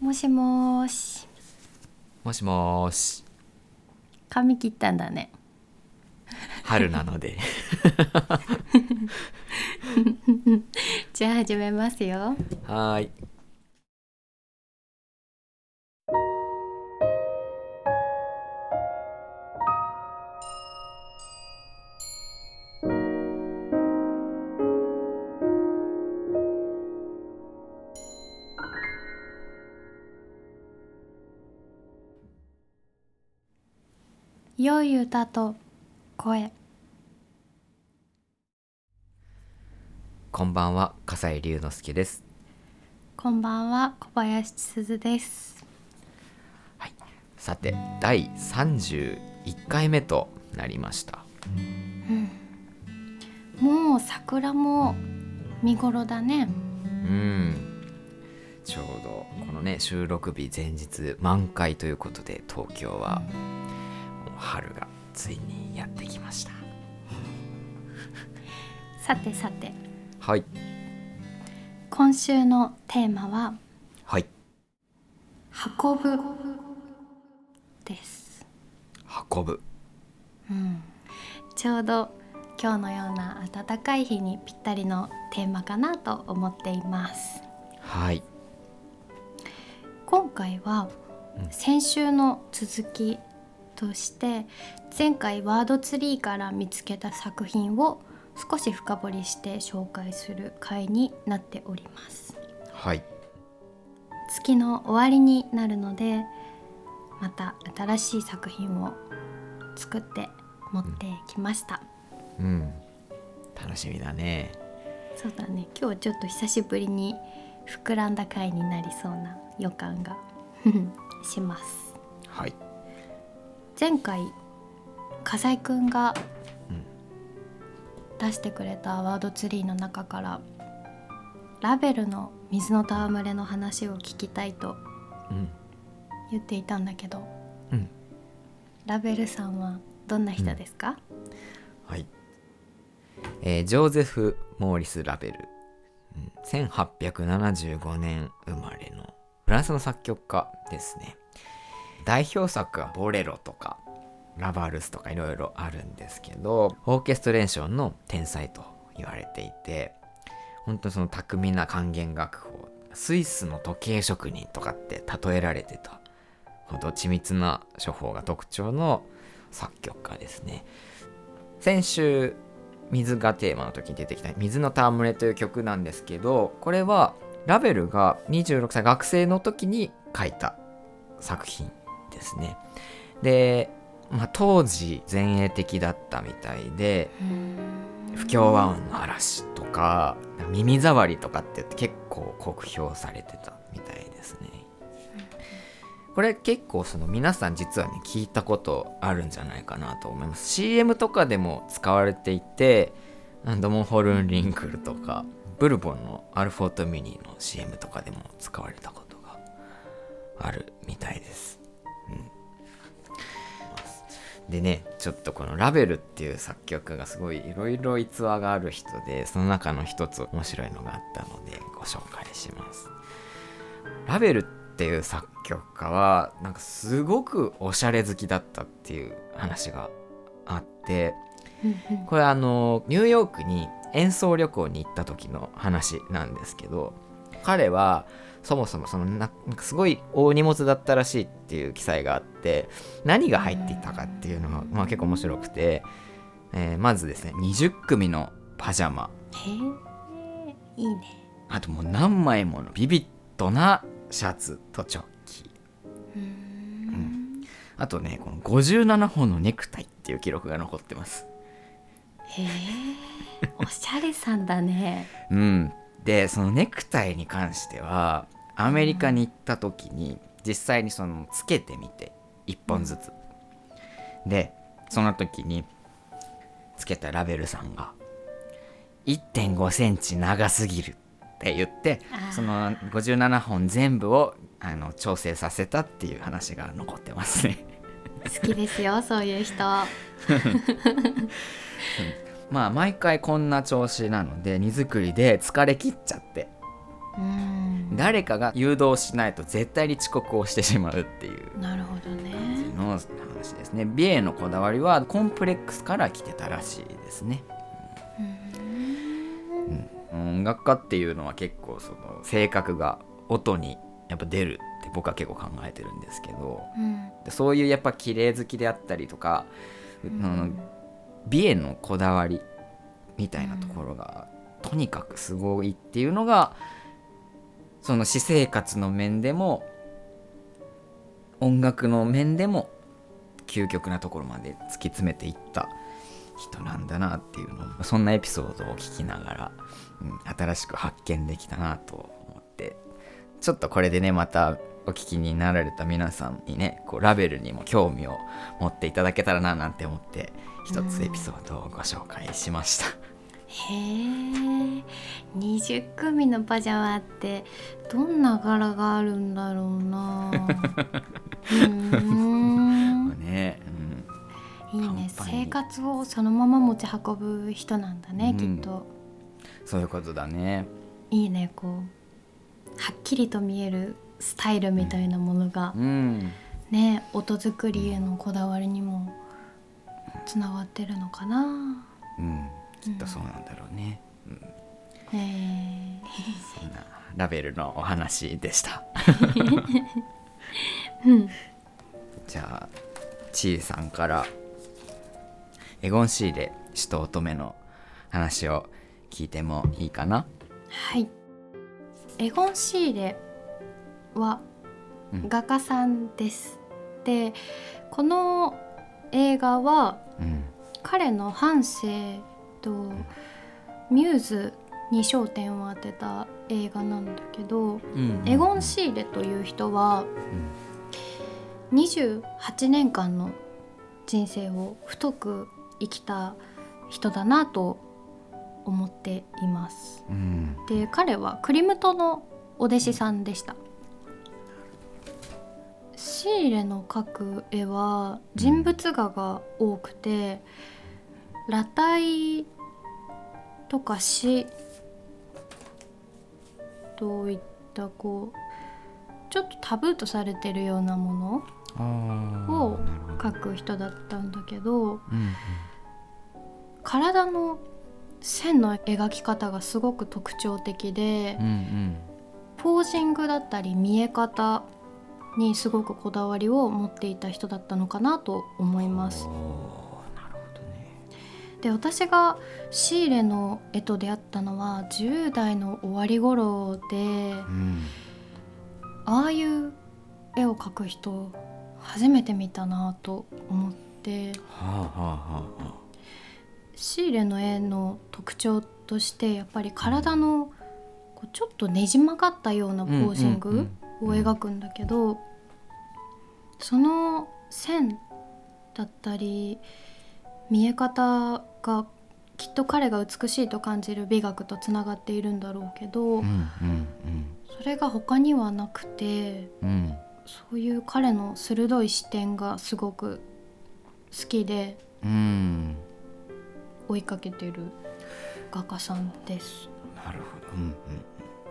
もしもーし。もしもーし。髪切ったんだね。春なので。じゃあ始めますよ。はーいい歌と声。こんばんは笠井龍之介です。こんばんは小林すずです。さて第31回目となりました。もう桜も見頃だね。うん。ちょうどこのね収録日前日満開ということで東京は春がついにやってきました。さてさて。はい。今週のテーマははい。運ぶです。運ぶ。ちょうど今日のような暖かい日にぴったりのテーマかなと思っています。はい。今回はうん。先週の続きとして前回ワードツリーから見つけた作品を少し深掘りして紹介する回になっております。はい。月の終わりになるのでまた新しい作品を作って持ってきました、うん。楽しみだね。そうだね。今日はちょっと久しぶりに膨らんだ回になりそうな予感が します。はい前回笠井くんがうん。出してくれたワードツリーの中からラベルの水の戯れの話を聞きたいとうん。言っていたんだけどうん。ラベルさんはどんな人ですか、はい、えージョーゼフ・モーリス・ラベル、うん。1875年生まれのフランスの作曲家ですね代表作はボレロとかラバルスとかいろいろあるんですけどオーケストレーションの天才と言われていて本当にその巧みな管弦楽法スイスの時計職人とかって例えられてたほど緻密な処方が特徴の作曲家ですね。先週水がテーマの時に出てきた「水の戯れ」という曲なんですけどこれはラベルが26歳学生の時に書いた作品ですね。で、まあ、当時前衛的だったみたいで不協和音の嵐とか耳障りとかって結構酷評されてたみたいですね。これ結構その皆さん実はね聞いたことあるんじゃないかなと思います。CM とかでも使われていてドモンホルンリンクルとかブルボンのアルフォートミニの CM とかでも使われたことがあるみたいです、うん、でねちょっとこのラベルっていう作曲家がすごいいろいろ逸話がある人でその中の一つ面白いのがあったのでご紹介します。ラベルっていう作曲家はなんかすごくおしゃれ好きだったっていう話があってこれあのニューヨークに演奏旅行に行った時の話なんですけど彼はそもそもそのなすごい大荷物だったらしいっていう記載があって何が入っていたかっていうのが、まあ、結構面白くて、えーまずですね20組のパジャマ。へえいいね。あともう何枚ものビビッドなシャツとチョッキ。うん。あとねこの57本のネクタイっていう記録が残ってます。へえおしゃれさんだね。うん、でそのネクタイに関してはアメリカに行った時に実際にそのつけてみて1本ずつ、でその時につけたラベルさんが1.5センチ長すぎるって言ってその57本全部をあの調整させたっていう話が残ってますね。好きですよそういう人 まあ毎回こんな調子なので荷造りで疲れ切っちゃって。うん。誰かが誘導しないと絶対に遅刻をしてしまうっていう。なるほどね。感じの話ですね。美瑛のこだわりはコンプレックスから来てたらしいですね。うん。音楽家っていうのは結構その性格が音にやっぱ出るって僕は結構考えてるんですけど。うん。でそういうやっぱ綺麗好きであったりとか、うん。あの美へのこだわりみたいなところが、とにかくすごいっていうのがその私生活の面でも音楽の面でも究極なところまで突き詰めていった人なんだなっていうのそんなエピソードを聞きながら、うん、新しく発見できたなと思ってちょっとこれでねまたお聞きになられた皆さんにねこうラベルにも興味を持っていただけたらななんて思って一つエピソードをご紹介しました。へえ20組のパジャマってどんな柄があるんだろうな。うね、うん、いいね。生活をそのまま持ち運ぶ人なんだね、うん。きっと。そういうことだね。いいねこうはっきりと見えるスタイルみたいなものが、うん、ね音作りへのこだわりにもつながってるのかな。うん、きっとそうなんだろうね。うん、え。そんなラベルのお話でした。ーうん。じゃあちーさんからエゴン・シーレ使徒乙女の話を聞いてもいいかな？はい。エゴン・シーレはうん。画家さんです、でこの映画はうん。彼の半生とミューズに焦点を当てた映画なんだけど、エゴン・シーレという人は28年間の人生を太く生きた人だなと思っています。うん。で彼はクリムトのお弟子さんでした。シーレの描く絵は人物画が多くて、裸体とか詩といったこうちょっとタブーとされてるようなものを描く人だったんだけどうん体の線の描き方がすごく特徴的で、うんうん。ポージングだったり見え方にすごくこだわりを持っていた人だったのかなと思います。で私がシーレの絵と出会ったのは10代の終わり頃でうん。ああいう絵を描く人初めて見たなと思って。はあはあはあはシーレの絵の特徴としてやっぱり体のこうちょっとねじ曲がったようなポージングうんうんを描くんだけどその線だったり見え方がきっと彼が美しいと感じる美学とつながっているんだろうけどうんうんそれが他にはなくてうんうんそういう彼の鋭い視点がすごく好きでうん追いかけてる画家さんです。なるほど。うん。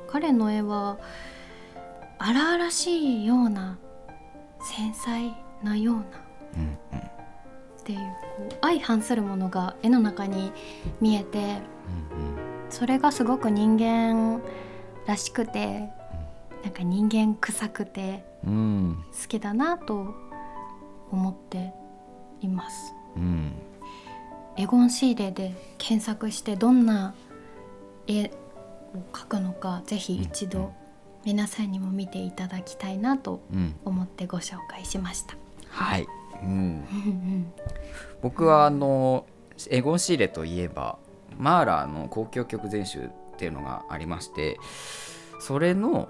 彼の絵は荒々しいような繊細なようなっうんうんていうこう相反するものが絵の中に見えてそれがすごく人間らしくてなんか人間臭くて好きだなと思っています。うんエゴン・シーレで検索してどんな絵を描くのかぜひ一うん度皆さんにも見ていただきたいなとうん。思ってご紹介しました。はい、うん、僕はあのエゴン・シーレといえばマーラーの交響曲全集っていうのがありましてそれの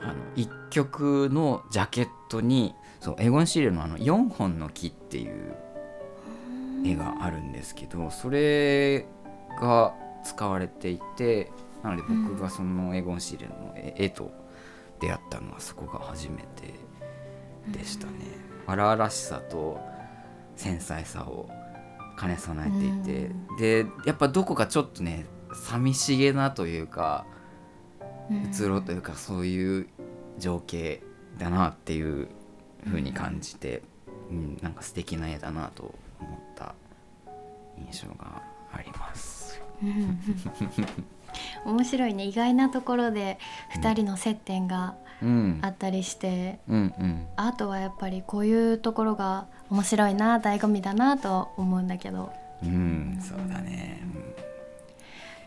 あの1曲のジャケットにそうエゴン・シーレのあの4本の木っていう絵があるんですけどそれが使われていてなので僕がそのエゴン・シーレの絵絵と出会ったのはそこが初めてでしたね。荒々しさと繊細さを兼ね備えていて、でやっぱどこかちょっとね寂しげなというかうつろというかそういう情景だなっていう風に感じて、うん、なんか素敵な絵だなと思った印象があります。うん面白いね。意外なところで2人の接点がうん。あったりして、うんうん。アートはやっぱりこういうところが面白いな醍醐味だなと思うんだけど。うん、そうだね。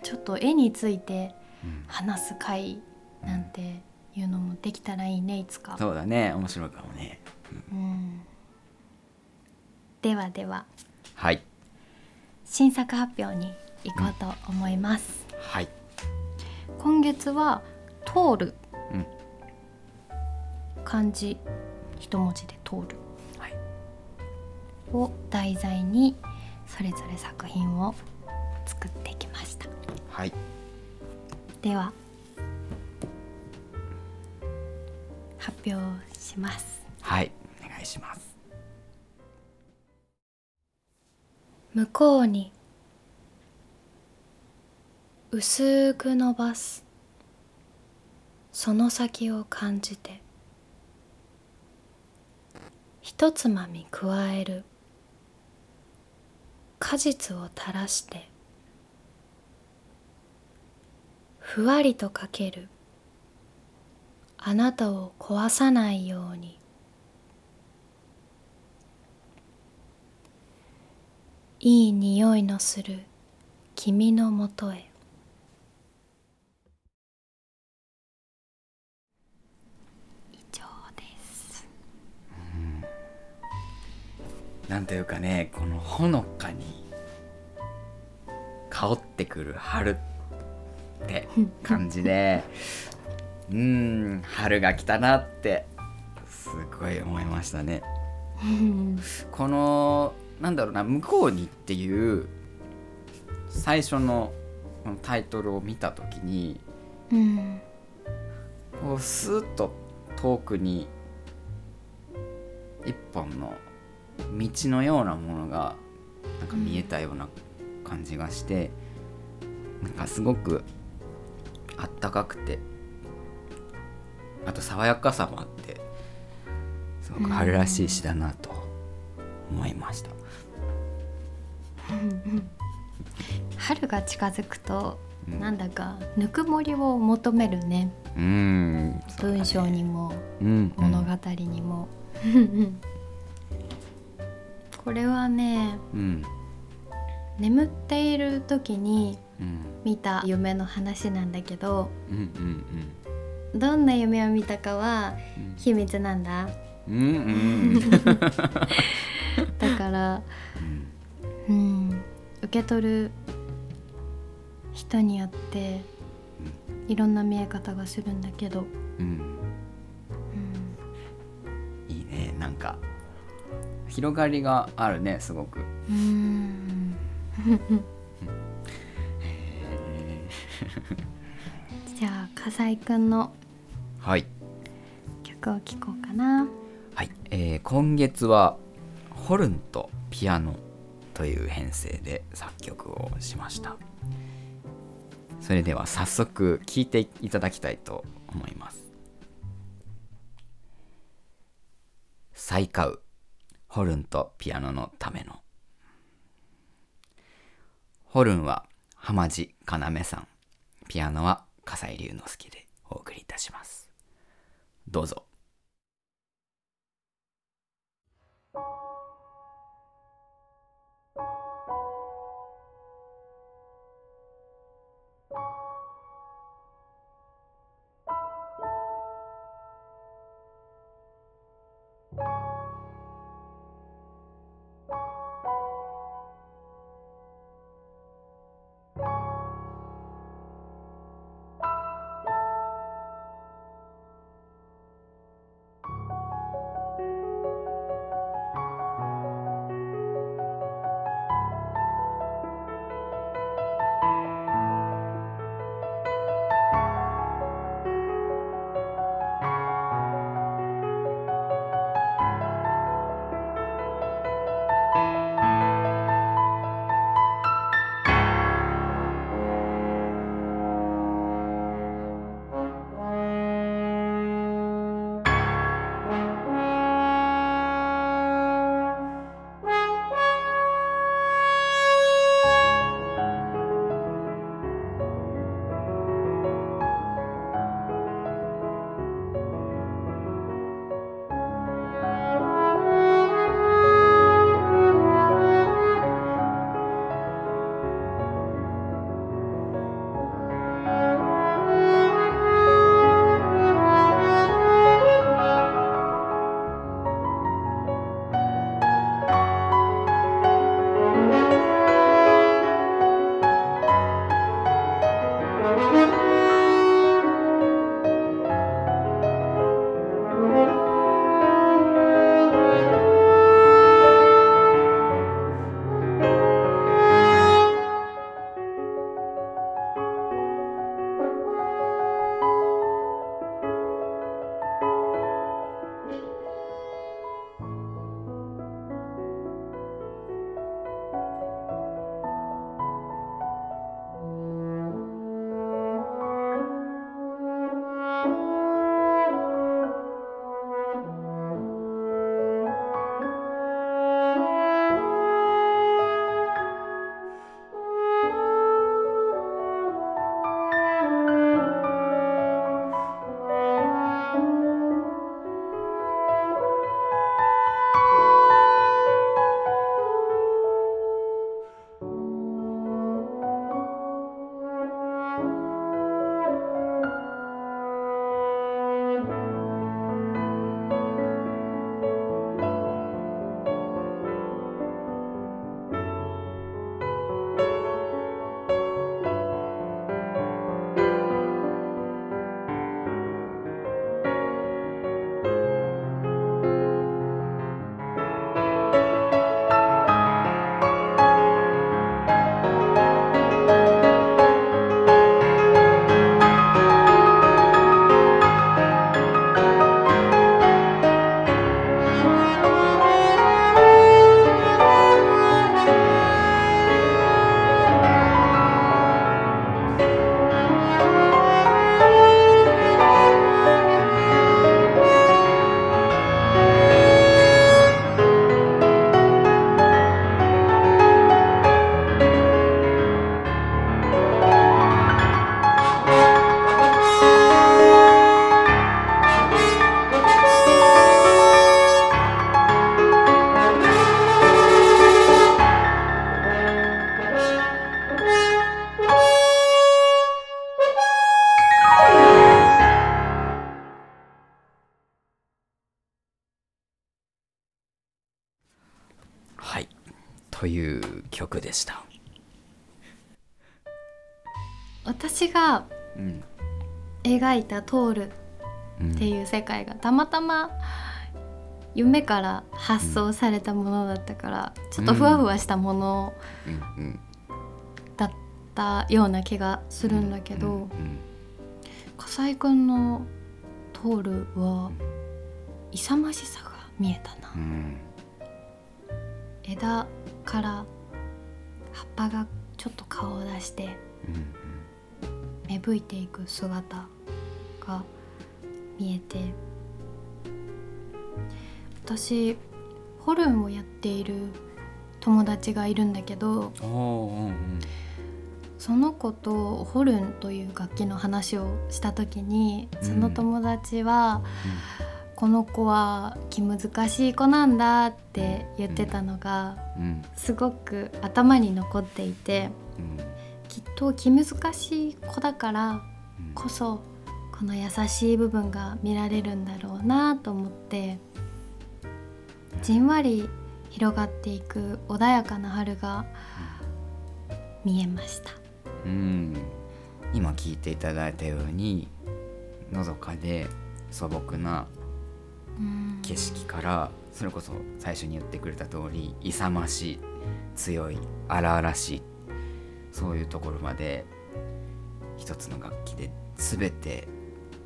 ちょっと絵についてうん。話す会なんていうのもできたらいいねいつか。そうだね、面白いかもね。うん。ではでは。はい、新作発表に行こうと思います。はい、今月は「通るうん、」漢字一文字で「通る。はい、」を題材にそれぞれ作品を作ってきました。はい、では発表します。はい、お願いします。向こうに薄く伸ばす。その先を感じて。ひとつまみ加える。果実を垂らして。ふわりとかける。あなたを壊さないように。いい匂いのする君のもとへ。なんというかね、このほのかに香ってくる春って感じで、うーん、春が来たなってすごい思いましたね。このなんだろうな「向こうに」っていう最初のこのタイトルを見た時にうんこうスーッと遠くに一本の道のようなものがなんか見えたような感じがして、なんかすごくあったかくてあと爽やかさもあってすごく春らしい詩だなと思いました。春が近づくと、うん。なんだかぬくもりを求めるね。うん、文章にもうん、物語にも、これはねうん、眠っている時にうん、見た夢の話なんだけどうん、うん、どんな夢を見たかはうん。秘密なんだ。うん、うん、だからうん。受け取る人によっていろんな見え方がするんだけど、うん、うん、広がりがあるね、すごく。うん。じゃあ笠井くんのはい。曲を聴こうかな。はい、えー今月はホルンとピアノという編成で作曲をしました。それでは早速聴いていただきたいと思います「再買うホルンとピアノのための」ホルンは浜地要さん。ピアノは笠井龍之介でお送りいたします。どうぞ。という曲でした。私がうん描いた「通る」うんっていう世界がたまたま夢から発想されたものだったから、ちょっとふわふわしたものうんうんだったような気がするんだけど、うんうん笠井くんの「通る」は勇ましさが見えたな、うん。枝から葉っぱがちょっと顔を出してうん芽吹いていく姿が見えて私ホルンをやっている友達がいるんだけどその子とホルンという楽器の話をした時にその友達は、この子は気難しい子なんだって言ってたのがうん。すごく頭に残っていてうんきっと気難しい子だからうん。こそこの優しい部分が見られるんだろうなと思ってじんわり広がっていく穏やかな春が見えました。うん。今聞いていただいたようにのどかで素朴なうん景色からそれこそ最初に言ってくれた通り勇ましい強い荒々しいそういうところまで一つの楽器で全て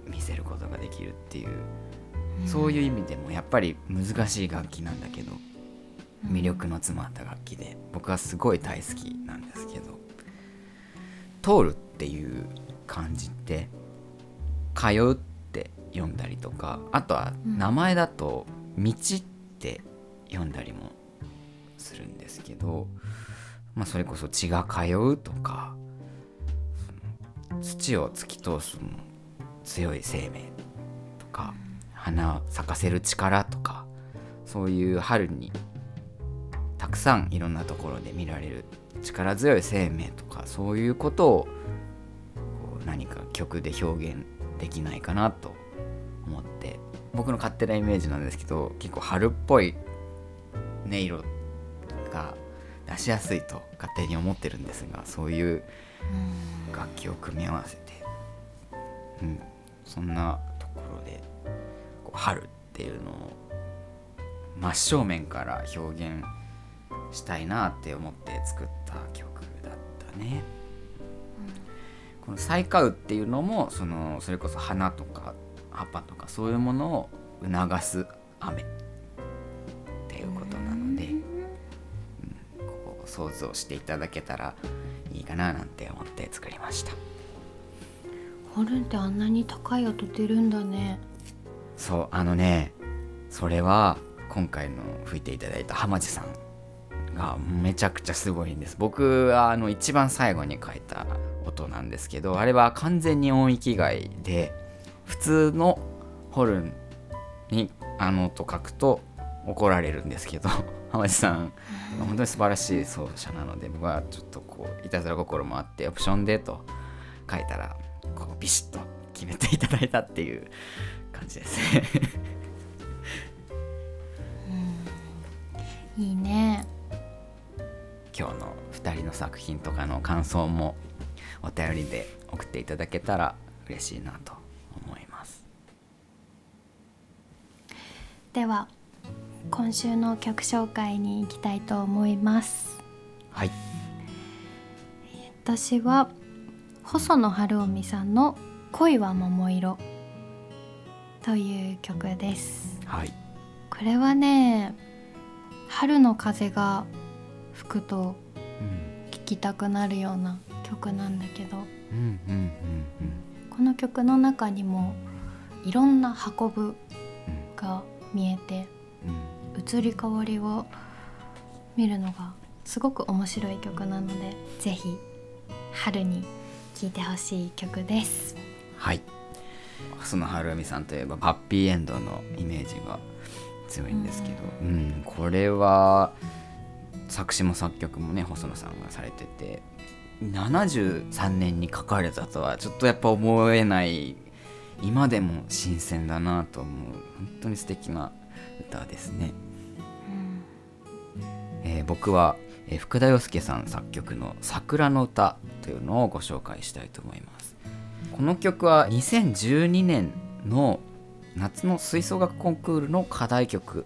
見せることができるっていう、そういう意味でもやっぱり難しい楽器なんだけど魅力の詰まった楽器で僕はすごい大好きなんですけど「通る」っていう漢字って「通う」って読んだりとかあとはうん。名前だと「道」って読んだりもするんですけど、まあ、それこそ血が通うとか土を突き通す強い生命とか花を咲かせる力とかそういう春にたくさんいろんなところで見られる力強い生命とかそういうことを何か曲で表現できないかなと思って僕の勝手なイメージなんですけど結構春っぽい音色が出しやすいと勝手に思ってるんですがそういう楽器を組み合わせて、うん、そんなところでこう春っていうのを真正面から表現したいなって思って作った曲だったね。この「咲いかう」っていうのもそのそれこそ花とか葉っぱとかそういうものを促す雨っていうことなので、うんこう想像していただけたらいいかななんて思って作りましたホルンってあんなに高い音出るんだね。そうあのねそれは今回の吹いていただいた浜地さんがめちゃくちゃすごいんです。僕はあの一番最後に書いた音なんですけどあれは完全に音域外で普通のホルンにあの音書くと怒られるんですけど 浜地さん本当に素晴らしい奏者なので僕はちょっとこういたずら心もあってオプションでと書いたらこうビシッと決めていただいたっていう感じですね。いいね。今日の2人の作品とかの感想もお便りで送っていただけたら嬉しいなと思いますでは今週の曲紹介に行きたいと思います。はい私は細野晴臣さんの「恋は桃色」という曲です。はいこれはね春の風が吹くとうん。聴きたくなるような曲なんだけど。うんうんうんこの曲の中にもいろんな運ぶうんが見えてうん。移り変わりを見るのがすごく面白い曲なのでぜひ春に聴いてほしい曲です。はい。細野晴臣さんといえばハッピーエンドのイメージが強いんですけど、うん、これは作詞も作曲もね細野さんがされてて73年に書かれたとはちょっとやっぱ思えない今でも新鮮だなと思う本当に素敵な歌ですね。うんええー僕は、えー福田洋介さん作曲の「桜の歌」というのをご紹介したいと思いますこの曲は2012年の夏の吹奏楽コンクールの課題曲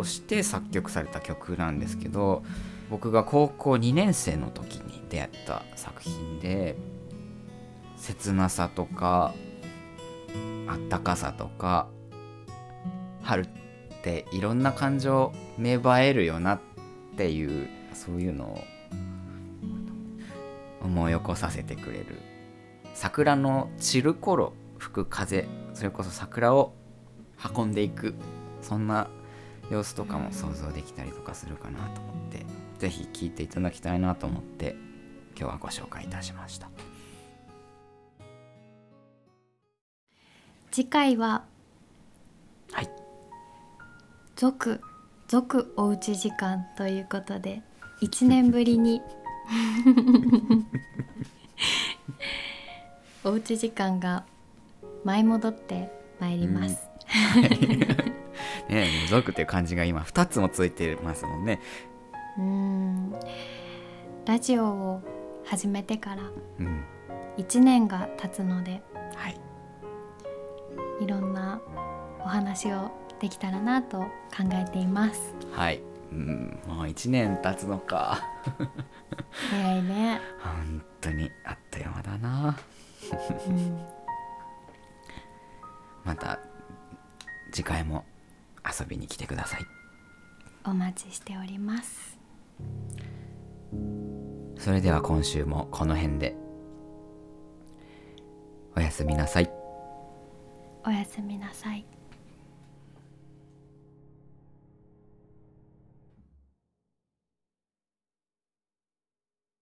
として作曲された曲なんですけど僕が高校2年生の時に出会った作品で切なさとかあったかさとか春っていろんな感情芽生えるよなっていうそういうのを思い起こさせてくれる。桜の散る頃吹く風それこそ桜を運んでいくそんな様子とかも想像できたりとかするかなと思って是非聴いていただきたいなと思って今日はご紹介いたしました。次回ははい。続続おうち時間ということで1年ぶりに おうち時間が舞い戻ってまいります、ねえ「族」っていう漢字が今2つもついてますもんね。うーん。ラジオを始めてからうん。1年が経つのではい。いろんなお話をできたらなと考えています。はい。うん。もう1年経つのか。早いね、本当にあっという間だな。うん、また次回も遊びに来てください。お待ちしております。それでは今週もこの辺で。おやすみなさい。おやすみなさい